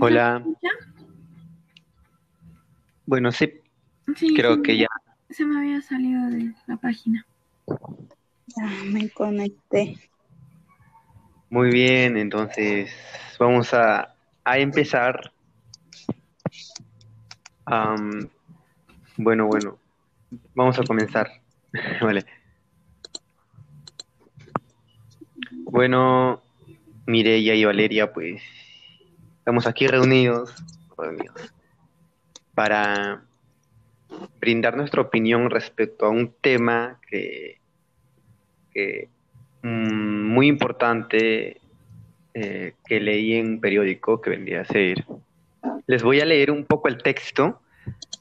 Hola. Bueno, sí, Sí, creo que me- ya. Se me había salido de la página. Ya me conecté. Muy bien, entonces vamos a, a empezar. Am, bueno, bueno, vamos a comenzar. Vale. Bueno, Mireia y Valeria, pues estamos aquí reunidos, reunidos para brindar nuestra opinión respecto a un tema que, que, mm, muy importante eh, que leí en un periódico que vendría a ser. Les voy a leer un poco el texto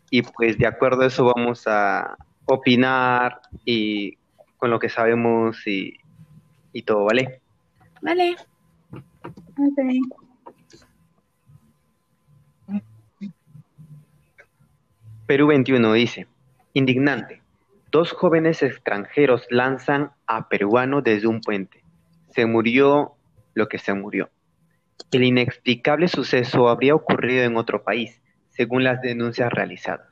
y pues de acuerdo a eso vamos a opinar y con lo que sabemos y, y todo, ¿vale? Vale. Ok. Perú 21 dice, indignante, dos jóvenes extranjeros lanzan a peruano desde un puente. Se murió lo que se murió. El inexplicable suceso habría ocurrido en otro país, según las denuncias realizadas.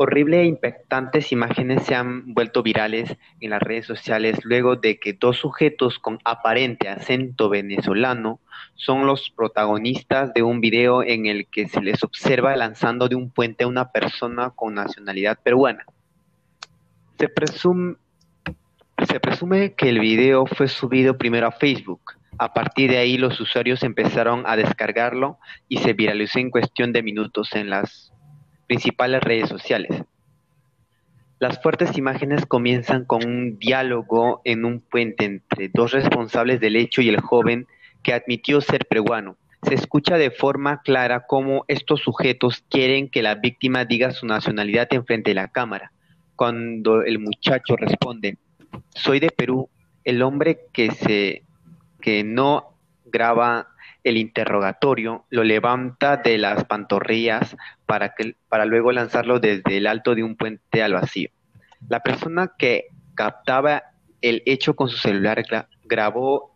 Horrible e impactantes imágenes se han vuelto virales en las redes sociales luego de que dos sujetos con aparente acento venezolano son los protagonistas de un video en el que se les observa lanzando de un puente a una persona con nacionalidad peruana. Se presume, se presume que el video fue subido primero a Facebook. A partir de ahí los usuarios empezaron a descargarlo y se viralizó en cuestión de minutos en las principales redes sociales. Las fuertes imágenes comienzan con un diálogo en un puente entre dos responsables del hecho y el joven que admitió ser peruano. Se escucha de forma clara cómo estos sujetos quieren que la víctima diga su nacionalidad en frente de la cámara. Cuando el muchacho responde, soy de Perú, el hombre que se que no graba el interrogatorio lo levanta de las pantorrillas para que para luego lanzarlo desde el alto de un puente al vacío. La persona que captaba el hecho con su celular gra- grabó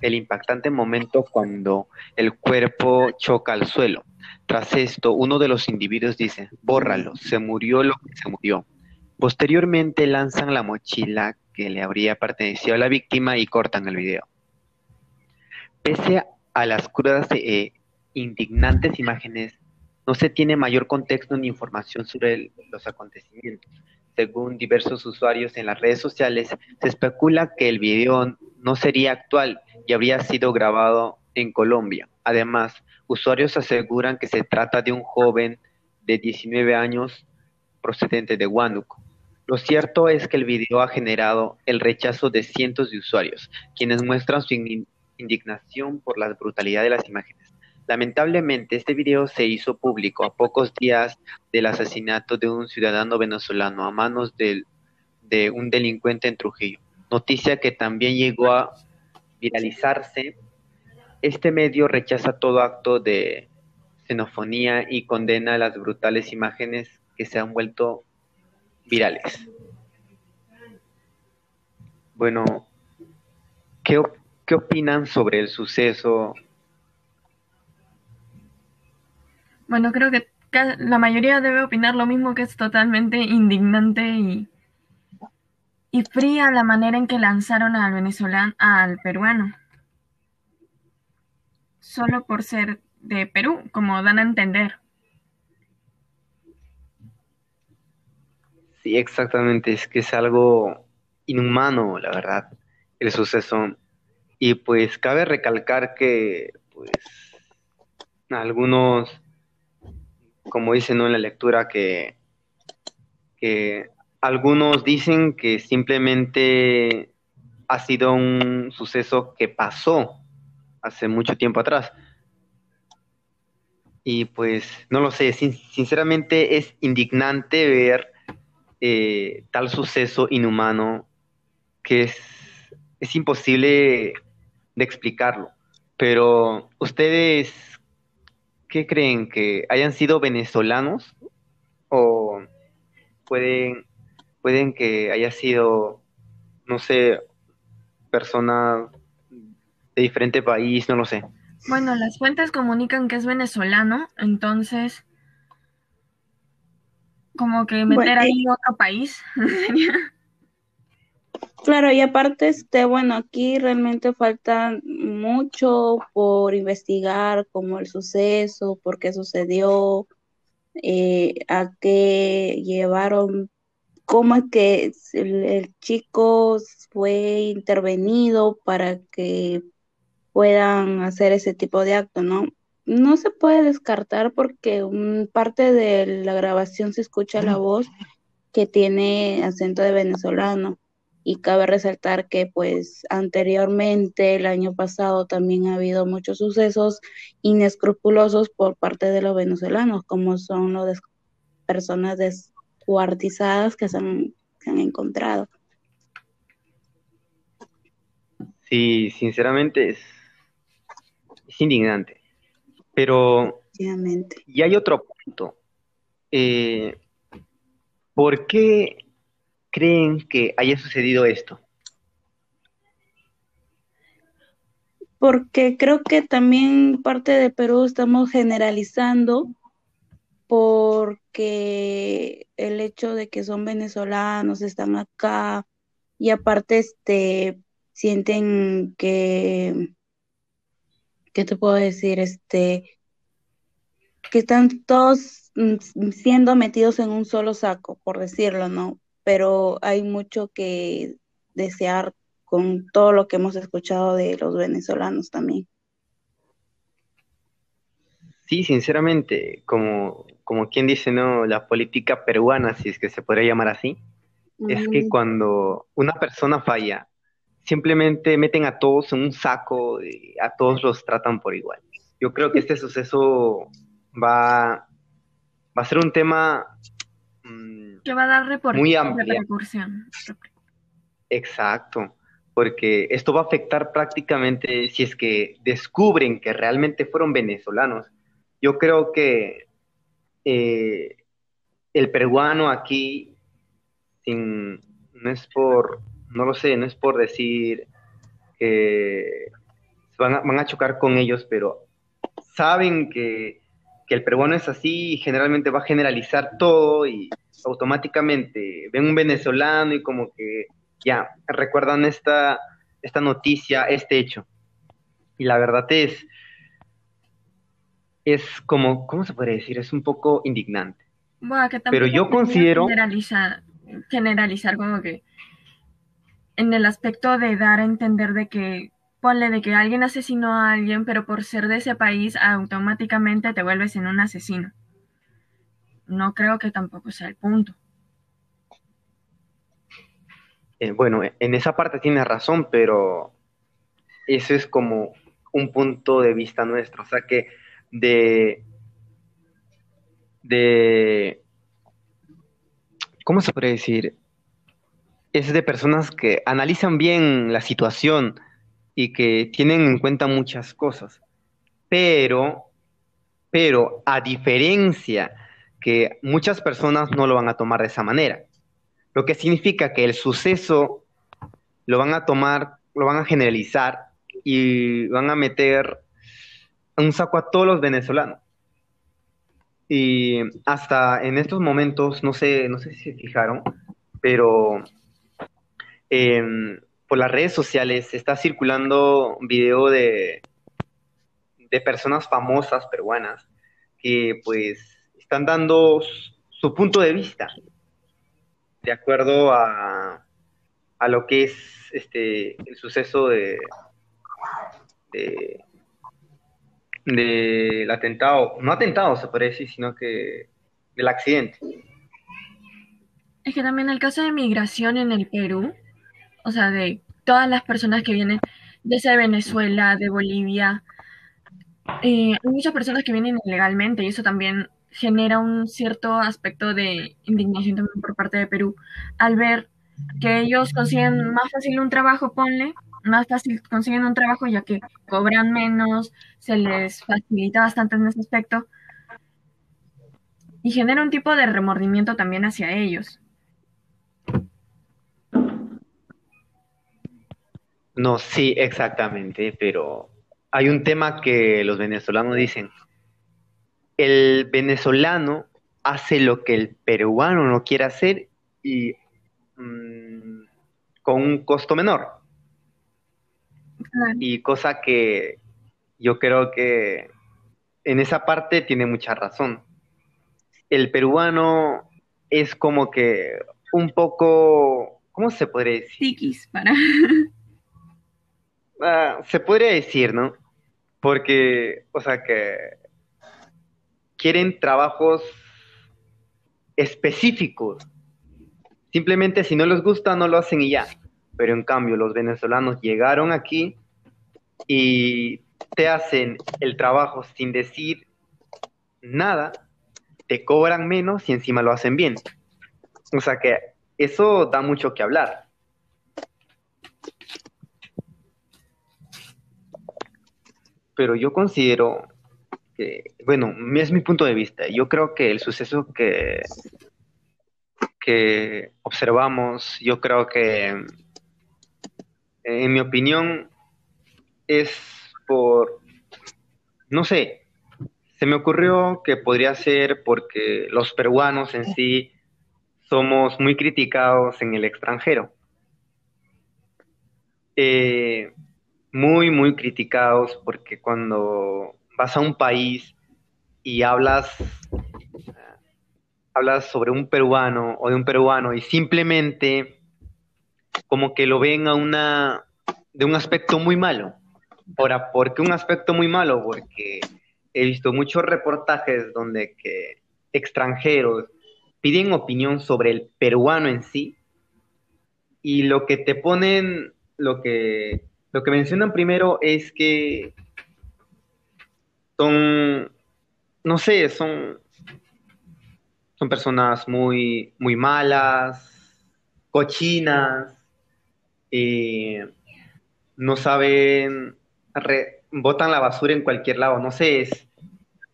el impactante momento cuando el cuerpo choca al suelo. Tras esto, uno de los individuos dice, bórralo, se murió lo que se murió. Posteriormente lanzan la mochila que le habría pertenecido a la víctima y cortan el video. Pese a las crudas e indignantes imágenes, no se tiene mayor contexto ni información sobre los acontecimientos. Según diversos usuarios en las redes sociales, se especula que el video no sería actual y habría sido grabado en Colombia. Además, usuarios aseguran que se trata de un joven de 19 años procedente de Huánuco. Lo cierto es que el video ha generado el rechazo de cientos de usuarios, quienes muestran su indignación por la brutalidad de las imágenes. Lamentablemente, este video se hizo público a pocos días del asesinato de un ciudadano venezolano a manos del- de un delincuente en Trujillo, noticia que también llegó a viralizarse. Este medio rechaza todo acto de xenofonía y condena las brutales imágenes que se han vuelto virales. Bueno, ¿qué, qué opinan sobre el suceso? Bueno, creo que la mayoría debe opinar lo mismo, que es totalmente indignante y, y fría la manera en que lanzaron al venezolano, al peruano. Solo por ser de Perú, como dan a entender. Sí, exactamente, es que es algo inhumano, la verdad, el suceso. Y pues cabe recalcar que, pues, algunos, como dicen en la lectura, que, que algunos dicen que simplemente ha sido un suceso que pasó hace mucho tiempo atrás. Y pues, no lo sé, sin- sinceramente es indignante ver eh, tal suceso inhumano que es, es imposible de explicarlo. Pero ustedes, ¿qué creen? ¿Que hayan sido venezolanos? ¿O pueden, pueden que haya sido, no sé, personas de diferente país? No lo sé. Bueno, las fuentes comunican que es venezolano, entonces como que meter Bueno, ahí otro país. Claro, y aparte, este, bueno, aquí realmente falta mucho por investigar, como el suceso, por qué sucedió, eh, a qué llevaron, cómo es que el, el chico fue intervenido para que puedan hacer ese tipo de acto, ¿no? No se puede descartar porque parte de la grabación se escucha la voz que tiene acento de venezolano. Y cabe resaltar que pues anteriormente, el año pasado, también ha habido muchos sucesos inescrupulosos por parte de los venezolanos, como son des- personas descuartizadas que se han, se han encontrado. Sí, sinceramente es, es indignante. Pero y hay otro punto. Eh, ¿por qué creen que haya sucedido esto? Porque creo que también parte de Perú estamos generalizando porque el hecho de que son venezolanos, están acá y aparte este sienten que, ¿qué te puedo decir? Este, que están todos mm, siendo metidos en un solo saco, por decirlo, ¿no? Pero hay mucho que desear con todo lo que hemos escuchado de los venezolanos también. Sí, sinceramente, como, como quien dice, ¿no? La política peruana, si es que se podría llamar así, es que Mm, cuando una persona falla, simplemente meten a todos en un saco y a todos los tratan por igual. Yo creo que este suceso va, va a ser un tema mm, que va a dar repor- muy repercusión. Exacto, porque esto va a afectar prácticamente si es que descubren que realmente fueron venezolanos. Yo creo que eh, el peruano aquí, sin, no es por, no lo sé, no es por decir que van a, van a chocar con ellos, pero saben que, que el peruano es así y generalmente va a generalizar todo y automáticamente ven un venezolano y como que ya recuerdan esta, esta noticia, este hecho. Y la verdad es, es como, ¿cómo se puede decir? Es un poco indignante. Bueno, que Pero yo considero- generalizar, generalizar como que en el aspecto de dar a entender de que ponle de que alguien asesinó a alguien, pero por ser de ese país automáticamente te vuelves en un asesino. No creo que tampoco sea el punto. Eh, bueno, en esa parte tienes razón, pero eso es como un punto de vista nuestro. O sea que de, de, ¿cómo se puede decir? Es de personas que analizan bien la situación y que tienen en cuenta muchas cosas. Pero, pero a diferencia que muchas personas no lo van a tomar de esa manera. Lo que significa que el suceso lo van a tomar, lo van a generalizar y van a meter un saco a todos los venezolanos. Y hasta en estos momentos, no sé, no sé si se fijaron, pero em, por las redes sociales está circulando un video de, de personas famosas peruanas que pues están dando su punto de vista de acuerdo a, a lo que es este el suceso de, de del atentado, no atentado se puede decir, sino que del accidente. Es que también el caso de migración en el Perú, o sea, de todas las personas que vienen desde Venezuela, de Bolivia, eh, hay muchas personas que vienen ilegalmente y eso también genera un cierto aspecto de indignación también por parte de Perú al ver que ellos consiguen más fácil un trabajo, ponle, más fácil consiguen un trabajo ya que cobran menos, se les facilita bastante en ese aspecto y genera un tipo de remordimiento también hacia ellos. No, sí, exactamente, pero hay un tema que los venezolanos dicen, el venezolano hace lo que el peruano no quiere hacer y mm, con un costo menor. Y cosa que yo creo que en esa parte tiene mucha razón. El peruano es como que un poco, ¿cómo se podría decir? para. Ah, se podría decir, ¿no? Porque, o sea, que quieren trabajos específicos. Simplemente si no les gusta, no lo hacen y ya. Pero en cambio, los venezolanos llegaron aquí y te hacen el trabajo sin decir nada, te cobran menos y encima lo hacen bien. O sea que eso da mucho que hablar. Pero yo considero bueno, es mi punto de vista. Yo creo que el suceso que, que observamos, yo creo que, en mi opinión, es por, no sé, se me ocurrió que podría ser porque los peruanos en sí somos muy criticados en el extranjero. Eh, muy, muy criticados porque cuando vas a un país y hablas, hablas sobre un peruano o de un peruano y simplemente como que lo ven a una, de un aspecto muy malo. Ahora, ¿por qué un aspecto muy malo? Porque he visto muchos reportajes donde que extranjeros piden opinión sobre el peruano en sí y lo que te ponen, lo que, lo que mencionan primero es que son, no sé, son, son personas muy, muy malas, cochinas, eh, no saben botan la basura en cualquier lado, no sé, es,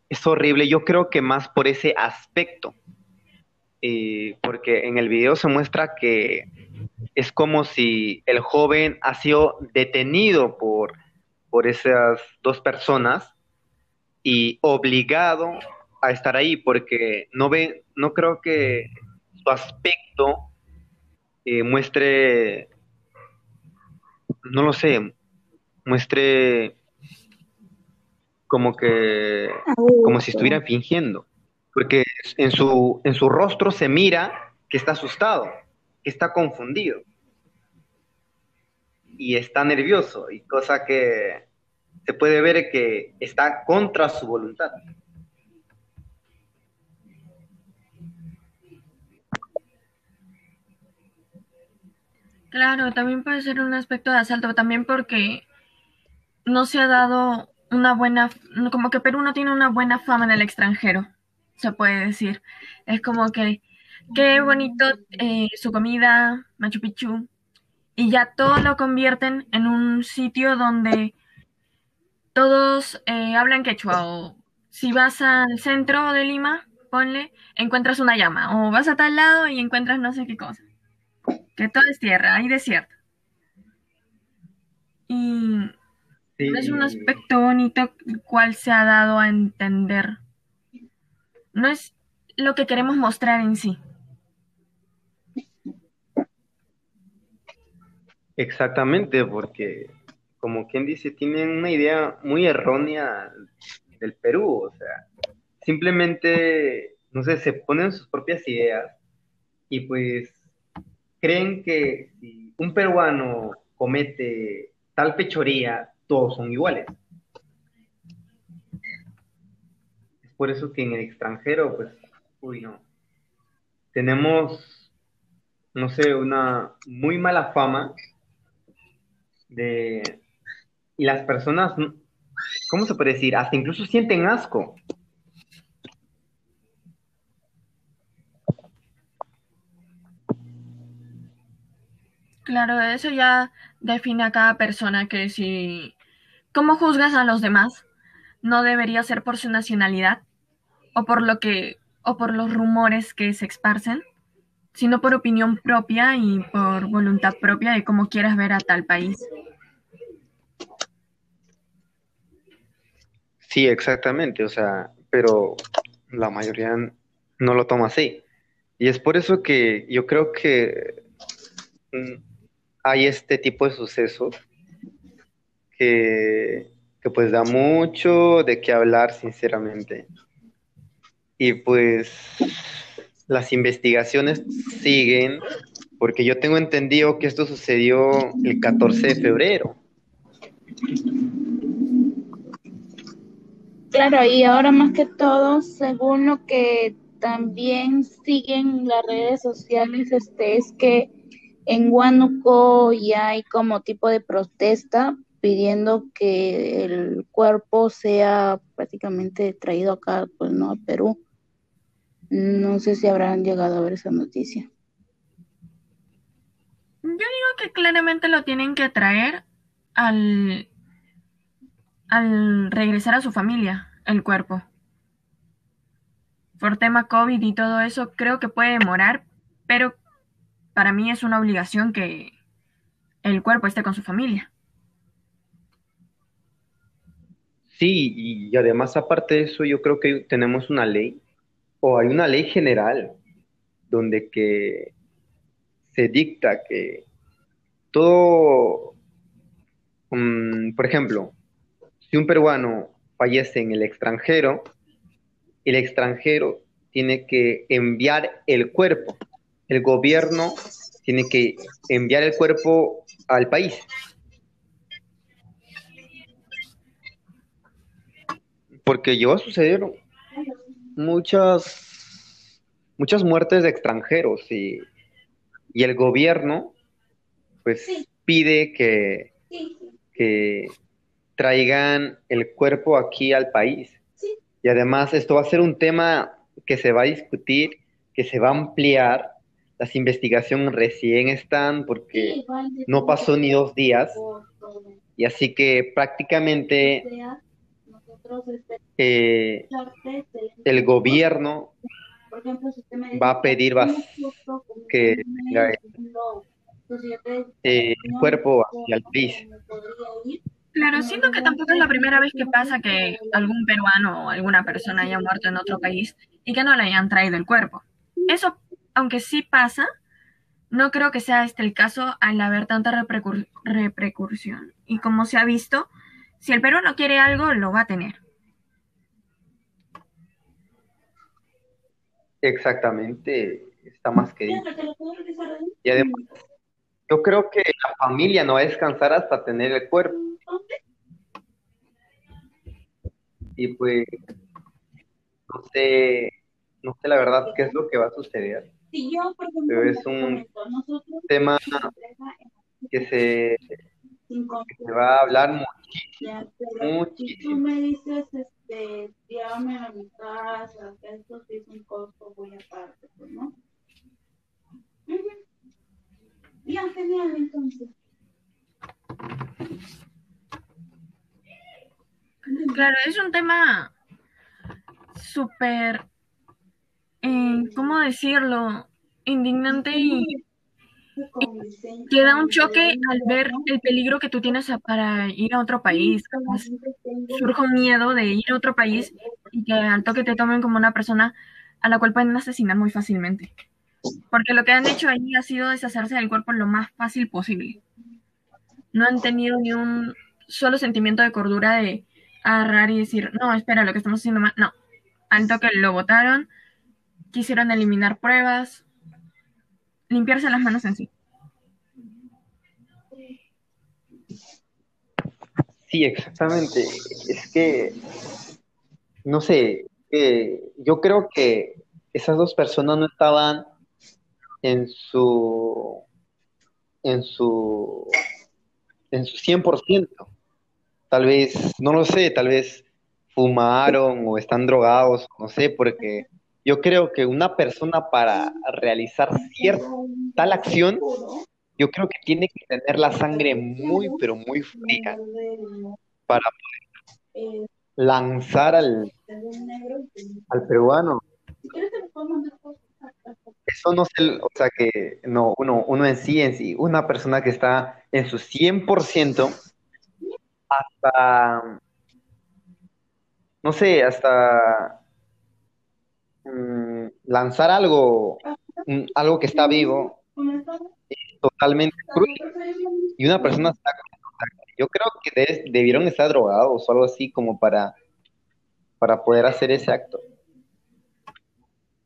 es horrible. Yo creo que más por ese aspecto, eh, porque en el video se muestra que es como si el joven ha sido detenido por, por esas dos personas y obligado a estar ahí, porque no ve, no creo que su aspecto eh, muestre, no lo sé, muestre como que como si estuviera fingiendo, porque en su en su rostro se mira que está asustado, que está confundido y está nervioso y cosa que se puede ver que está contra su voluntad. Claro, también puede ser un aspecto de asalto, también porque no se ha dado una buena, como que Perú no tiene una buena fama en el extranjero, se puede decir. Es como que, qué bonito eh, su comida, Machu Picchu, y ya todo lo convierten en un sitio donde todos eh, hablan quechua o si vas al centro de Lima, ponle, encuentras una llama, o vas a tal lado y encuentras no sé qué cosa. Que todo es tierra, hay desierto. Y es un aspecto bonito cual se ha dado a entender. No es lo que queremos mostrar en sí. Exactamente, porque como quien dice, tienen una idea muy errónea del Perú, o sea, simplemente, no sé, se ponen sus propias ideas y pues creen que si un peruano comete tal pechoría, todos son iguales. Es por eso que en el extranjero, pues, uy, no. Tenemos, no sé, una muy mala fama de... Y las personas, ¿cómo se puede decir? Hasta incluso sienten asco. Claro, eso ya define a cada persona que si ¿Cómo juzgas a los demás? No debería ser por su nacionalidad o por lo que o por los rumores que se esparcen, sino por opinión propia y por voluntad propia de cómo quieras ver a tal país. Sí, exactamente, o sea, pero la mayoría no lo toma así. Y es por eso que yo creo que mm, hay este tipo de sucesos que, que pues da mucho de qué hablar, sinceramente. Y pues las investigaciones siguen, porque yo tengo entendido que esto sucedió el 14 de febrero. Claro, y ahora más que todo, según lo que también siguen las redes sociales, este es que en Huánuco ya hay como tipo de protesta pidiendo que el cuerpo sea prácticamente traído acá, pues no, a Perú. No sé si habrán llegado a ver esa noticia. Yo digo que claramente lo tienen que traer al, al regresar a su familia, el cuerpo. Por tema COVID y todo eso, creo que puede demorar, pero para mí es una obligación que el cuerpo esté con su familia. Sí, y además aparte de eso, yo creo que tenemos una ley o hay una ley general donde que se dicta que todo, mm, por ejemplo, si un peruano fallece en el extranjero, el extranjero tiene que enviar el cuerpo, el gobierno tiene que enviar el cuerpo al país. Porque llegó a suceder muchas, muchas muertes de extranjeros y, el gobierno pues pide que, que traigan el cuerpo aquí al país. Y además esto va a ser un tema que se va a discutir, que se va a ampliar. Las investigaciones recién están porque no pasó ni dos días. Y así que prácticamente eh, el gobierno va a pedir que eh, el cuerpo hacia el país. Claro, siento que tampoco es la primera vez que pasa que algún peruano o alguna persona haya muerto en otro país y que no le hayan traído el cuerpo. Eso, aunque sí pasa, no creo que sea este el caso al haber tanta repercusión. Y como se ha visto, si el peruano quiere algo, lo va a tener. Exactamente, está más que dicho. Y además, yo creo que la familia no va a descansar hasta tener el cuerpo. Y pues, no sé, no sé la verdad qué es lo que va a suceder. Pero es un tema que se, se va a hablar muchísimo. muchísimo. me dices, este, a mi casa, que esto sí es un costo muy aparte, pues, ¿no? Bien, genial, entonces. Claro, es un tema súper, eh, ¿cómo decirlo? Indignante y, te da un choque al ver el peligro que tú tienes para ir a otro país. Surge un miedo de ir a otro país y que al toque te tomen como una persona a la cual pueden asesinar muy fácilmente. Porque lo que han hecho ahí ha sido deshacerse del cuerpo lo más fácil posible. No han tenido ni un solo sentimiento de cordura de agarrar y decir, no, espera, lo que estamos haciendo mal. No, al toque lo votaron, quisieron eliminar pruebas, limpiarse las manos en sí. Sí, exactamente. Es que, no sé, yo creo que esas dos personas no estaban en su en su en su 100%. Tal vez, no lo sé, tal vez fumaron o están drogados, no sé, porque yo creo que una persona para realizar cierta tal acción, yo creo que tiene que tener la sangre muy, pero muy fría para poder lanzar al, al peruano. Eso no sé, o sea que no, uno, uno en sí, en sí, una persona que está en su 100% hasta, no sé, hasta mm, lanzar algo, algo que está vivo, totalmente cruel. Y una persona está yo creo que debieron estar drogados o algo así como para, para poder hacer ese acto.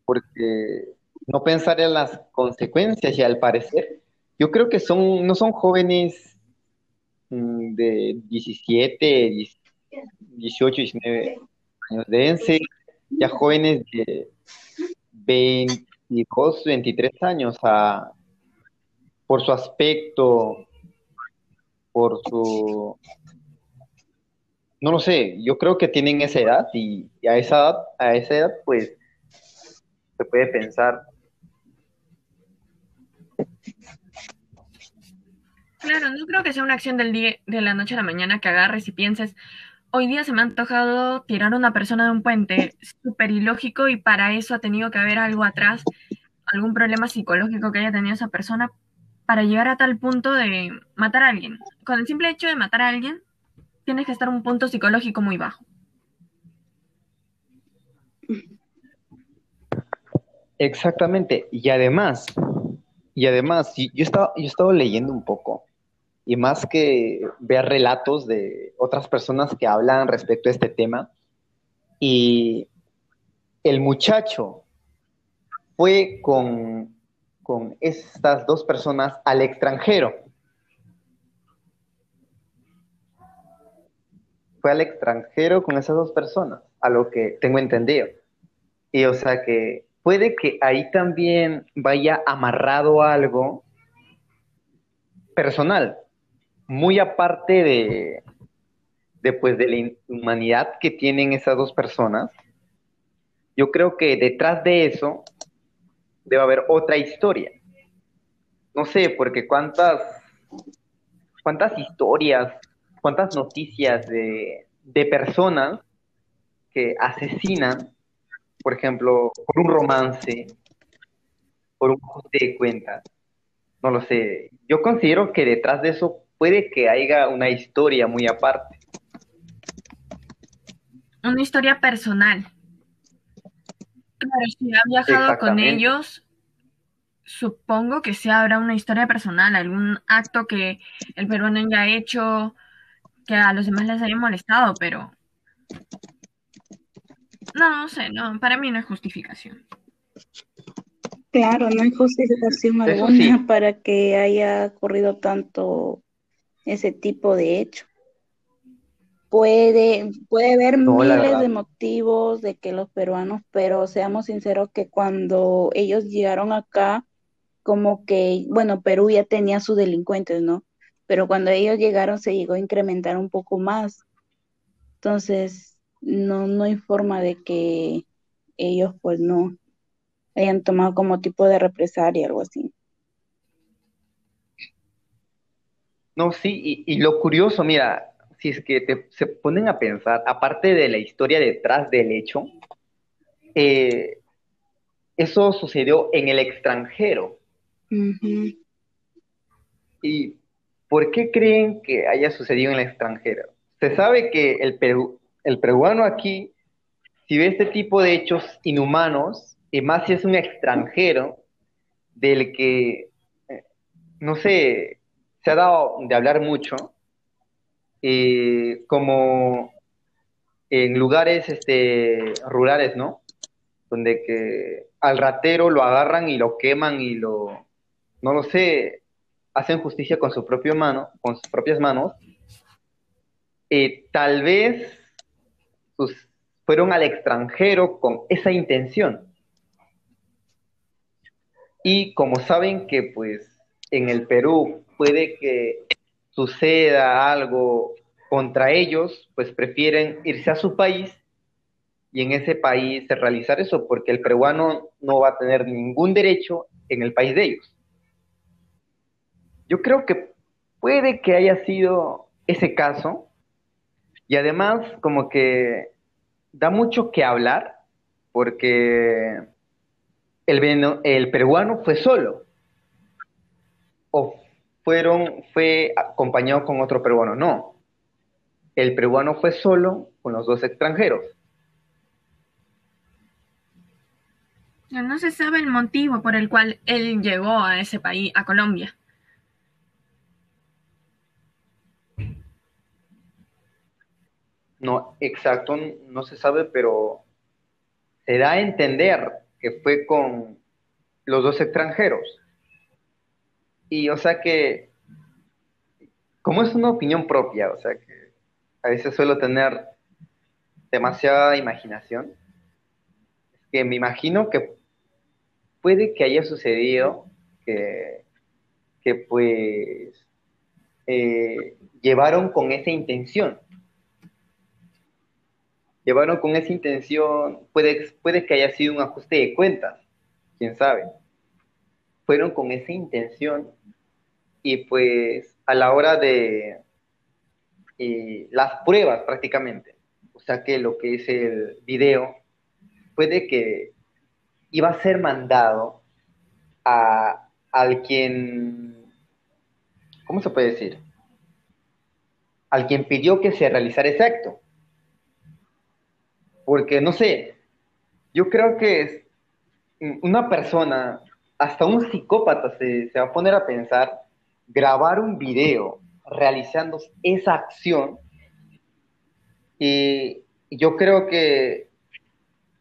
Porque no pensar en las consecuencias y al parecer, yo creo que son, no son jóvenes de 17, 18, 19 años, deben ser ya jóvenes de 22, 23 años a, por su aspecto, por su... No lo sé, yo creo que tienen esa edad y, a esa edad, a esa edad pues se puede pensar. Claro, no creo que sea una acción del día, de la noche a la mañana que agarres y pienses, hoy día se me ha antojado tirar a una persona de un puente, súper ilógico y para eso ha tenido que haber algo atrás, algún problema psicológico que haya tenido esa persona para llegar a tal punto de matar a alguien. Con el simple hecho de matar a alguien, tienes que estar un punto psicológico muy bajo. Exactamente. Y además, y además, yo he estado, yo he estado leyendo un poco, y más que ver relatos de otras personas que hablan respecto a este tema, y el muchacho fue con con estas dos personas al extranjero. Fue al extranjero con esas dos personas, a lo que tengo entendido. Y o sea que puede que ahí también vaya amarrado algo personal, muy aparte de, de, pues, de la inhumanidad que tienen esas dos personas. Yo creo que detrás de eso debe haber otra historia. No sé, porque cuántas, cuántas historias, cuántas noticias de, de personas que asesinan, por ejemplo, por un romance, por un ajuste de cuentas. No lo sé. Yo considero que detrás de eso puede que haya una historia muy aparte. Una historia personal. Claro, si ha viajado con ellos, supongo que sí habrá una historia personal, algún acto que el peruano haya hecho que a los demás les haya molestado, pero no, no sé, no, para mí no es justificación. Claro, no hay justificación alguna para que haya ocurrido tanto ese tipo de hecho. Puede, puede haber miles de motivos de que los peruanos, pero seamos sinceros que cuando ellos llegaron acá, como que, bueno, Perú ya tenía sus delincuentes, ¿no? Pero cuando ellos llegaron se llegó a incrementar un poco más. Entonces, no, no hay forma de que ellos pues no hayan tomado como tipo de represalia, algo así. No, sí, y lo curioso, mira, si es que se ponen a pensar, aparte de la historia detrás del hecho, eh, eso sucedió en el extranjero. ¿Y por qué creen que haya sucedido en el extranjero? Se sabe que el, el peruano aquí, si ve este tipo de hechos inhumanos, y más si es un extranjero, del que, eh, no sé, se ha dado de hablar mucho, eh, como en lugares este, rurales, ¿no? Donde que al ratero lo agarran y lo queman y lo, no lo sé, hacen justicia con su propia mano, con sus propias manos. Eh, tal vez sus, fueron al extranjero con esa intención. Y como saben que pues en el Perú puede que suceda algo contra ellos, pues prefieren irse a su país y en ese país realizar eso, porque el peruano no va a tener ningún derecho en el país de ellos. Yo creo que puede que haya sido ese caso y además como que da mucho que hablar porque el, peruano fue solo o fueron, fue acompañado con otro peruano, no. El peruano fue solo con los dos extranjeros. No se sabe el motivo por el cual él llegó a ese país, a Colombia. No, exacto, no se sabe, pero se da a entender que fue con los dos extranjeros. Y o sea que, como es una opinión propia, o sea que a veces suelo tener demasiada imaginación, es que me imagino que puede que haya sucedido que, que pues eh, llevaron con esa intención llevaron con esa intención, puede, puede que haya sido un ajuste de cuentas, quién sabe. Fueron con esa intención y pues a la hora de eh, las pruebas prácticamente, o sea que lo que es el video, puede que iba a ser mandado a al quien, ¿cómo se puede decir? Al quien pidió que se realizara ese acto. Porque, no sé, yo creo que una persona, hasta un psicópata se, va a poner a pensar, grabar un video realizando esa acción, y yo creo que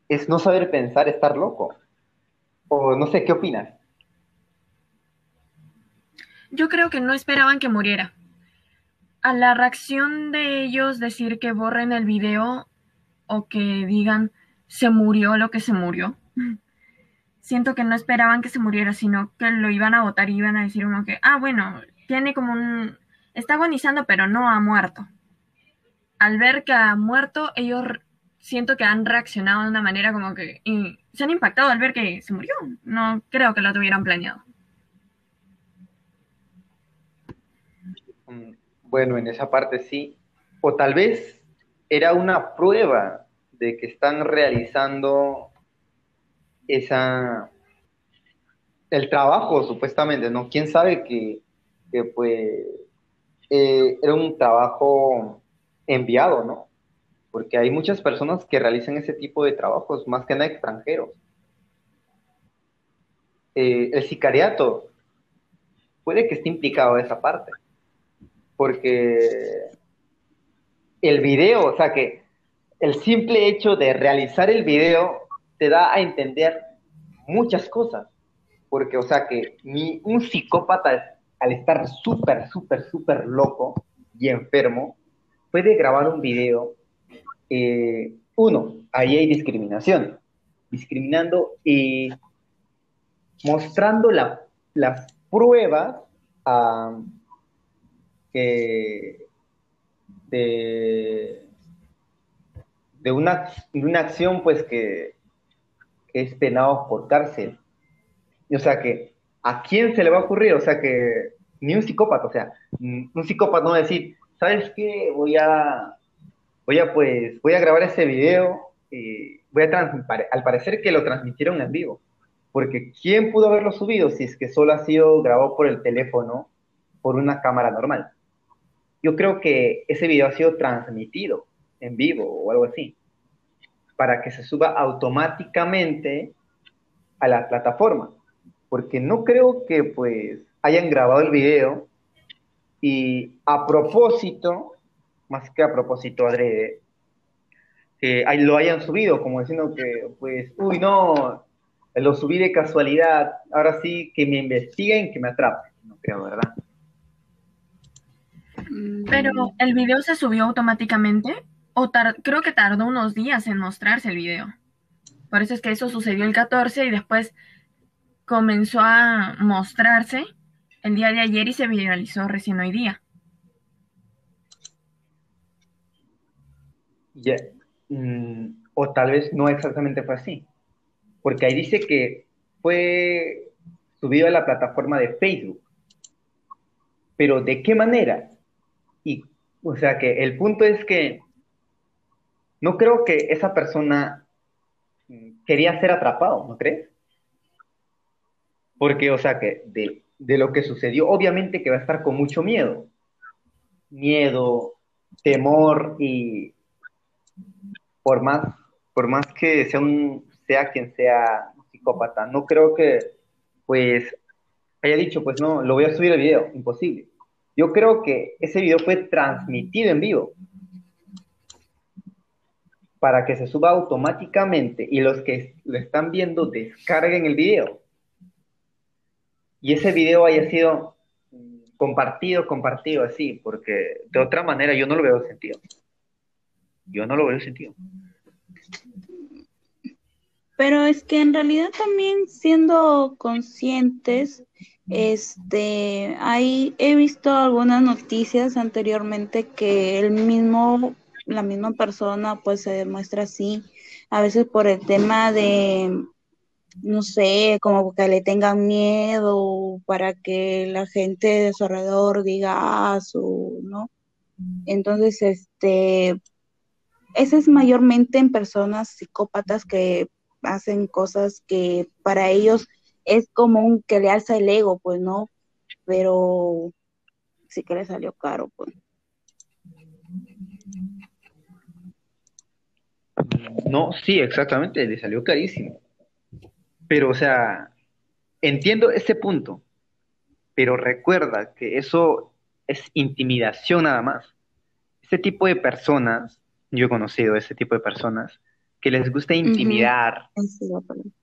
es no saber pensar, estar loco. O no sé, ¿qué opinas? Yo creo que no esperaban que muriera. A la reacción de ellos decir que borren el video, o que digan se murió lo que se murió. Siento que no esperaban que se muriera, sino que lo iban a votar y iban a decir uno que, ah, bueno, tiene como un... está agonizando, pero no ha muerto. Al ver que ha muerto, ellos siento que han reaccionado de una manera como que se han impactado al ver que se murió. No creo que lo tuvieran planeado. Mm, bueno, en esa parte sí. O tal vez era una prueba de que están realizando esa el trabajo supuestamente, ¿no? ¿Quién sabe que, pues eh, era un trabajo enviado, ¿no? Porque hay muchas personas que realizan ese tipo de trabajos, más que nada extranjeros. Eh, el sicariato puede que esté implicado esa parte, porque el video, o sea que el simple hecho de realizar el video te da a entender muchas cosas. Porque, o sea que ni un psicópata, al estar súper, súper, súper loco y enfermo, puede grabar un video. Eh, uno, ahí hay discriminación. Discriminando y mostrando las pruebas de, una acción pues que, es penado por cárcel. o sea que, ¿a quién se le va a ocurrir? O sea que, ni un psicópata, o sea, un psicópata no va a decir, ¿sabes qué? Voy a, voy a pues, voy a grabar ese video y voy a al parecer que lo transmitieron en vivo. Porque ¿quién pudo haberlo subido si es que solo ha sido grabado por el teléfono, por una cámara normal? yo creo que ese video ha sido transmitido en vivo o algo así, para que se suba automáticamente a la plataforma, porque no creo que pues hayan grabado el video y a propósito, más que a propósito adrede, que lo hayan subido, como diciendo que pues, uy no, lo subí de casualidad, ahora sí que me investiguen, que me atrapen, no creo, ¿verdad? Pero el video se subió automáticamente o creo que tardó unos días en mostrarse el video. Por eso es que eso sucedió el 14 y después comenzó a mostrarse el día de ayer y se viralizó recién hoy día. Mm, o tal vez no exactamente fue así. Porque ahí dice que fue subido a la plataforma de Facebook. Pero ¿de qué manera? Y, o sea que el punto es que no creo que esa persona quería ser atrapado, ¿no crees? Porque, o sea que de, lo que sucedió, obviamente que va a estar con mucho miedo. Miedo, temor y por más, por más que sea, un, sea quien sea psicópata, no creo que, pues, haya dicho, pues no, lo voy a subir el video, imposible. Yo creo que ese video fue transmitido en vivo para que se suba automáticamente y los que lo están viendo descarguen el video. Y ese video haya sido compartido, compartido así, porque de otra manera yo no lo veo sentido. Yo no lo veo sentido. Pero es que en realidad también siendo conscientes, este, hay, he visto algunas noticias anteriormente que el mismo, la misma persona pues se demuestra así, a veces por el tema de, no sé, como que le tengan miedo para que la gente de su alrededor diga ah, su, ¿no? Entonces, este, ese es mayormente en personas psicópatas que hacen cosas que para ellos es como un que le alza el ego, pues no, pero sí que le salió caro, pues. No, sí, exactamente, le salió carísimo. Pero, o sea, entiendo ese punto, pero recuerda que eso es intimidación nada más. Ese tipo de personas, yo he conocido ese tipo de personas, que les gusta intimidar,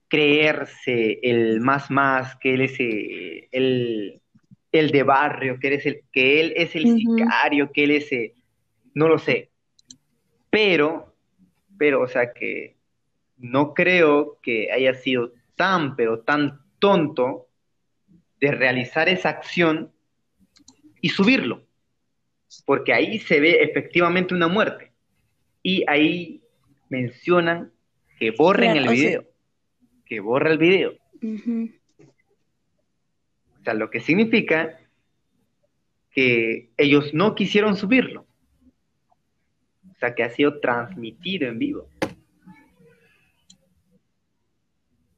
creerse el más más, que él es eh, el, el, de barrio, que, el, que él es el sicario, que él es, eh, no lo sé. Pero, pero, o sea que no creo que haya sido tan, pero tan tonto de realizar esa acción y subirlo, porque ahí se ve efectivamente una muerte. Y ahí mencionan que borren el video, que borra el video. O sea, lo que significa que ellos no quisieron subirlo. O sea, que ha sido transmitido en vivo.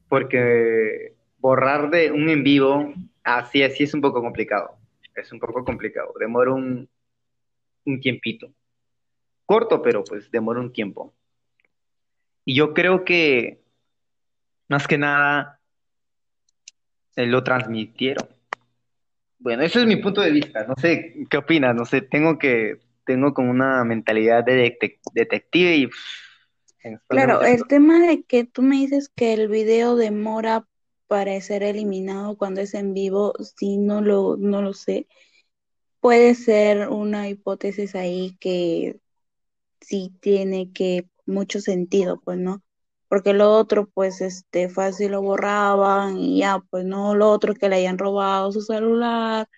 Porque borrar de un en vivo, así, así es un poco complicado. Es un poco complicado. Demora un, un tiempito. Corto, pero pues demora un tiempo. Y yo creo que, más que nada, eh, lo transmitieron. Bueno, ese es mi punto de vista. No sé qué opinas. No sé, tengo que, tengo como una mentalidad de detective y. claro, el tema de que tú me dices que el video demora para ser eliminado cuando es en vivo, si no lo, no lo sé. Puede ser una hipótesis ahí que sí tiene que mucho sentido, pues, ¿no? Porque lo otro, pues, este, fácil lo borraban y ya, pues, no, lo otro que le hayan robado su celular,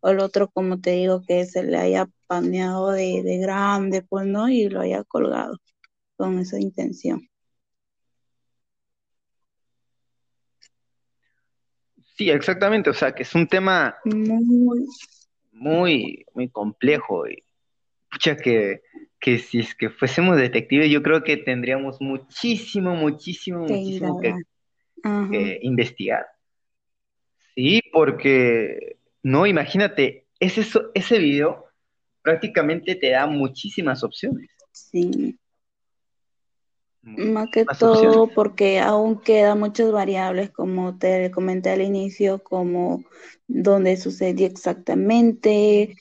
o el otro, como te digo, que se le haya paneado de, de grande, pues, ¿no? Y lo haya colgado con esa intención. Sí, exactamente, o sea, que es un tema muy, muy, muy complejo y pucha que que si es que fuésemos detectives, yo creo que tendríamos muchísimo, muchísimo, muchísimo que, investigar. Sí, porque, no, imagínate, ese, ese video prácticamente te da muchísimas opciones. Sí. Más que todo porque aún quedan muchas variables, como te comenté al inicio, como dónde sucedió exactamente,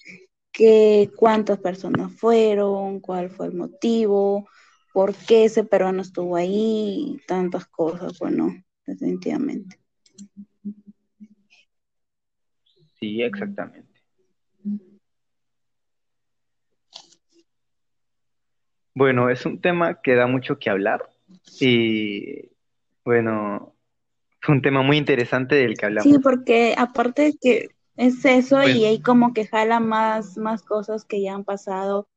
que cuántas personas fueron, cuál fue el motivo, por qué ese peruano estuvo ahí, tantas cosas, bueno, definitivamente. Sí, exactamente. Bueno, es un tema que da mucho que hablar y bueno, fue un tema muy interesante del que hablamos. Sí, porque aparte de que es eso y ahí como que jala más, más cosas que ya han pasado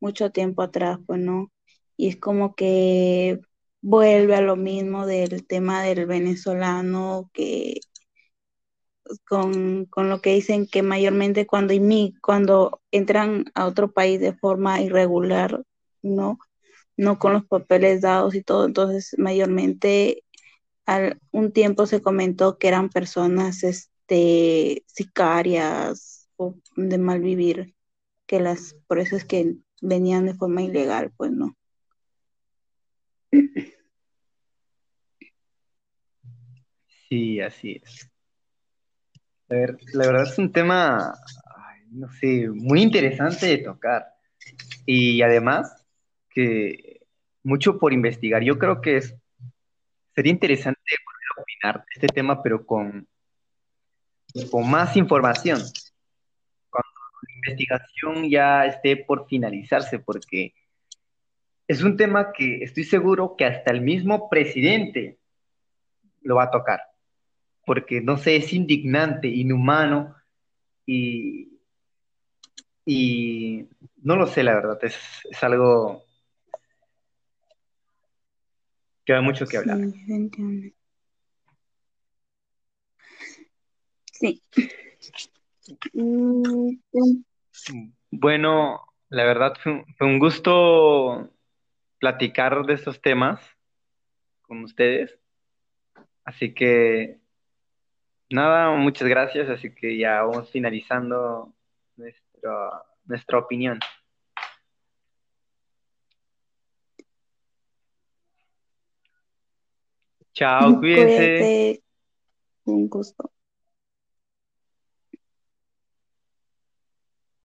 mucho tiempo atrás, pues no. Y es como que vuelve a lo mismo del tema del venezolano que con, con lo que dicen que mayormente cuando, cuando entran a otro país de forma irregular, ¿no? No con los papeles dados y todo, entonces mayormente al un tiempo se comentó que eran personas este, sicarias o de mal vivir, que las, por eso es que venían de forma ilegal, pues no. Sí, así es. A ver, la verdad es un tema, no sé, muy interesante de tocar. Y además, mucho por investigar. Yo creo que es, sería interesante poder opinar de este tema, pero con, con más información. Cuando la investigación ya esté por finalizarse, porque es un tema que estoy seguro que hasta el mismo presidente lo va a tocar, porque no sé, es indignante, inhumano y, y no lo sé, la verdad, es, es algo que da mucho que hablar. Sí. Mm, bueno, la verdad fue, fue un gusto platicar de estos temas con ustedes. Así que, nada, muchas gracias. Así que ya vamos finalizando nuestra, nuestra opinión. Chao, cuídense. Cuídate. Un gusto.